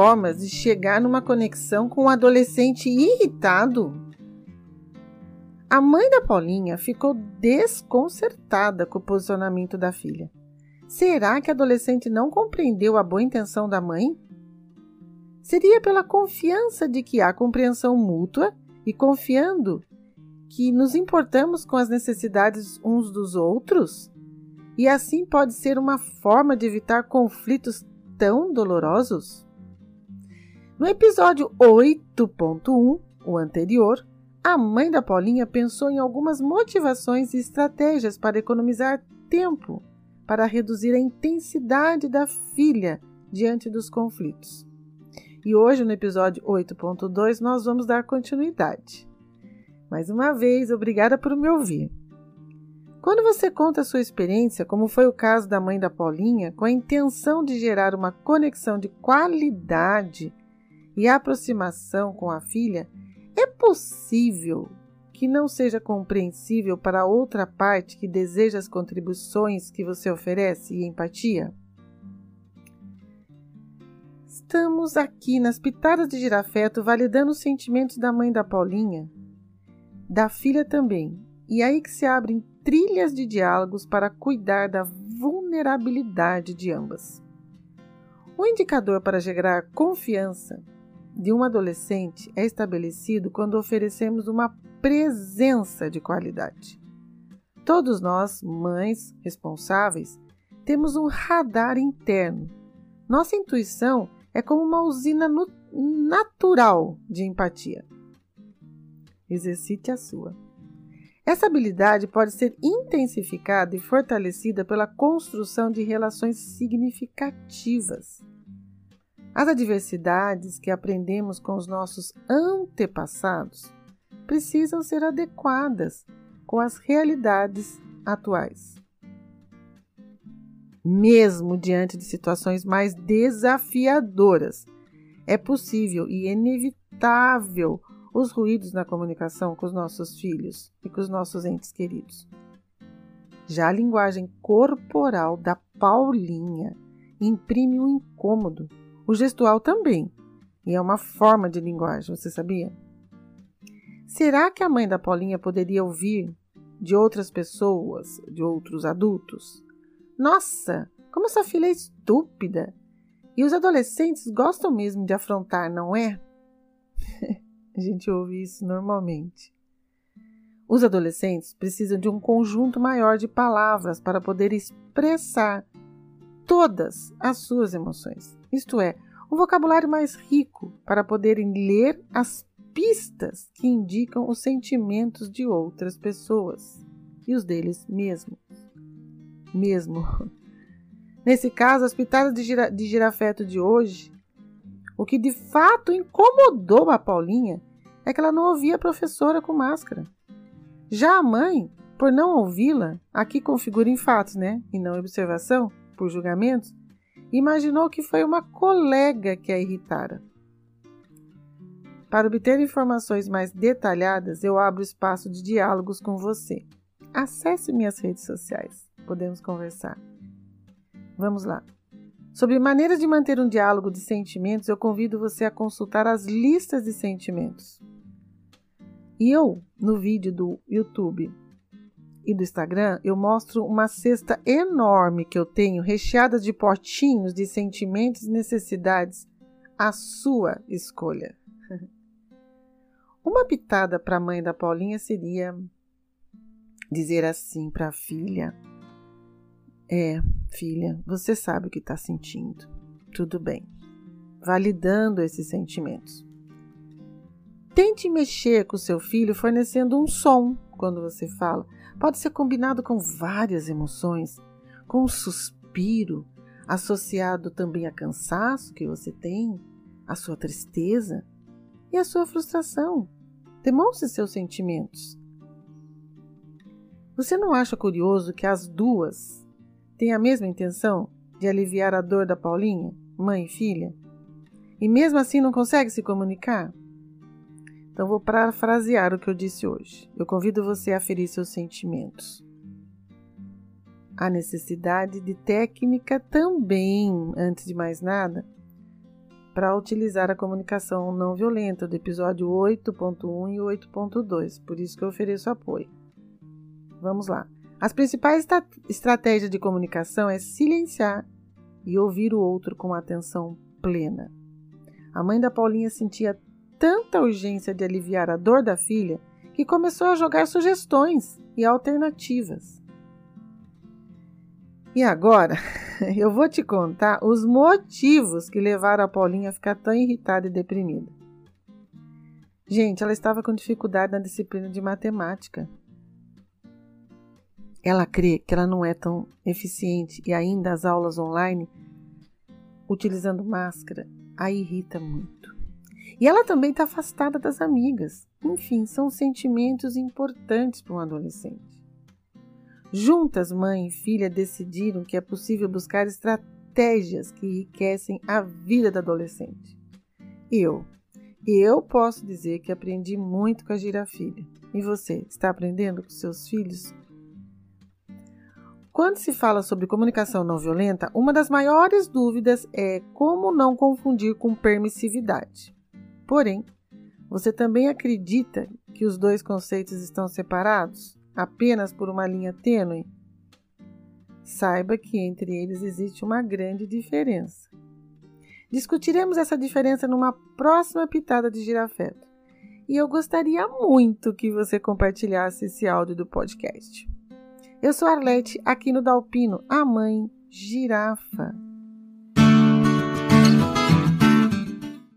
formas de chegar numa conexão com um adolescente irritado? A mãe da Paulinha ficou desconcertada com o posicionamento da filha. Será que a adolescente não compreendeu a boa intenção da mãe? Seria pela confiança de que há compreensão mútua e confiando que nos importamos com as necessidades uns dos outros? E assim pode ser uma forma de evitar conflitos tão dolorosos? No episódio 8.1, o anterior, a mãe da Paulinha pensou em algumas motivações e estratégias para economizar tempo, para reduzir a intensidade da filha diante dos conflitos. E hoje, no episódio 8.2, nós vamos dar continuidade. Mais uma vez, obrigada por me ouvir. Quando você conta a sua experiência, como foi o caso da mãe da Paulinha, com a intenção de gerar uma conexão de qualidade e aproximação com a filha, é possível que não seja compreensível para outra parte que deseja as contribuições que você oferece e empatia? Estamos aqui nas pitadas de girafeto validando os sentimentos da mãe da Paulinha, da filha também, e aí que se abrem trilhas de diálogos para cuidar da vulnerabilidade de ambas. O indicador para gerar confiança de um adolescente é estabelecido quando oferecemos uma presença de qualidade. Todos nós, mães responsáveis, temos um radar interno. Nossa intuição é como uma usina natural de empatia. Exercite a sua. Essa habilidade pode ser intensificada e fortalecida pela construção de relações significativas as adversidades que aprendemos com os nossos antepassados precisam ser adequadas com as realidades atuais. Mesmo diante de situações mais desafiadoras, é possível e inevitável os ruídos na comunicação com os nossos filhos e com os nossos entes queridos. Já a linguagem corporal da Paulinha imprime um incômodo o gestual também, e é uma forma de linguagem, você sabia? Será que a mãe da Paulinha poderia ouvir de outras pessoas, de outros adultos? Nossa, como essa filha é estúpida! E os adolescentes gostam mesmo de afrontar, não é? a gente ouve isso normalmente. Os adolescentes precisam de um conjunto maior de palavras para poder expressar todas as suas emoções isto é, um vocabulário mais rico para poderem ler as pistas que indicam os sentimentos de outras pessoas e os deles mesmos. Mesmo. Nesse caso, as pitadas de, gira, de girafeto de hoje, o que de fato incomodou a Paulinha é que ela não ouvia a professora com máscara. Já a mãe, por não ouvi-la, aqui configura em fatos, né? E não observação, por julgamentos, imaginou que foi uma colega que a irritara. Para obter informações mais detalhadas, eu abro espaço de diálogos com você. Acesse minhas redes sociais. Podemos conversar. Vamos lá. Sobre maneiras de manter um diálogo de sentimentos, eu convido você a consultar as listas de sentimentos. E eu, no vídeo do YouTube e do Instagram, eu mostro uma cesta enorme que eu tenho, recheada de potinhos de sentimentos e necessidades, a sua escolha. Uma pitada para a mãe da Paulinha seria dizer assim para a filha: É, filha, você sabe o que está sentindo. Tudo bem. Validando esses sentimentos. Tente mexer com seu filho fornecendo um som quando você fala pode ser combinado com várias emoções, com um suspiro, associado também a cansaço que você tem, a sua tristeza e a sua frustração. Demonstre seus sentimentos. Você não acha curioso que as duas têm a mesma intenção de aliviar a dor da Paulinha, mãe e filha? E mesmo assim não consegue se comunicar? Então, vou parafrasear o que eu disse hoje. Eu convido você a ferir seus sentimentos. A necessidade de técnica também, antes de mais nada, para utilizar a comunicação não violenta do episódio 8.1 e 8.2, por isso que eu ofereço apoio. Vamos lá. As principais estratégias de comunicação é silenciar e ouvir o outro com atenção plena. A mãe da Paulinha sentia tanta urgência de aliviar a dor da filha que começou a jogar sugestões e alternativas. E agora, eu vou te contar os motivos que levaram a Paulinha a ficar tão irritada e deprimida. Gente, ela estava com dificuldade na disciplina de matemática. Ela crê que ela não é tão eficiente e ainda as aulas online, utilizando máscara, a irrita muito. E ela também está afastada das amigas. Enfim, são sentimentos importantes para um adolescente. Juntas, mãe e filha decidiram que é possível buscar estratégias que enriquecem a vida da adolescente. Eu, eu posso dizer que aprendi muito com a girafilha. E você, está aprendendo com seus filhos? Quando se fala sobre comunicação não violenta, uma das maiores dúvidas é como não confundir com permissividade. Porém, você também acredita que os dois conceitos estão separados? apenas por uma linha tênue, saiba que entre eles existe uma grande diferença. Discutiremos essa diferença numa próxima pitada de girafeto. E eu gostaria muito que você compartilhasse esse áudio do podcast. Eu sou Arlete, aqui no Dalpino, a mãe girafa.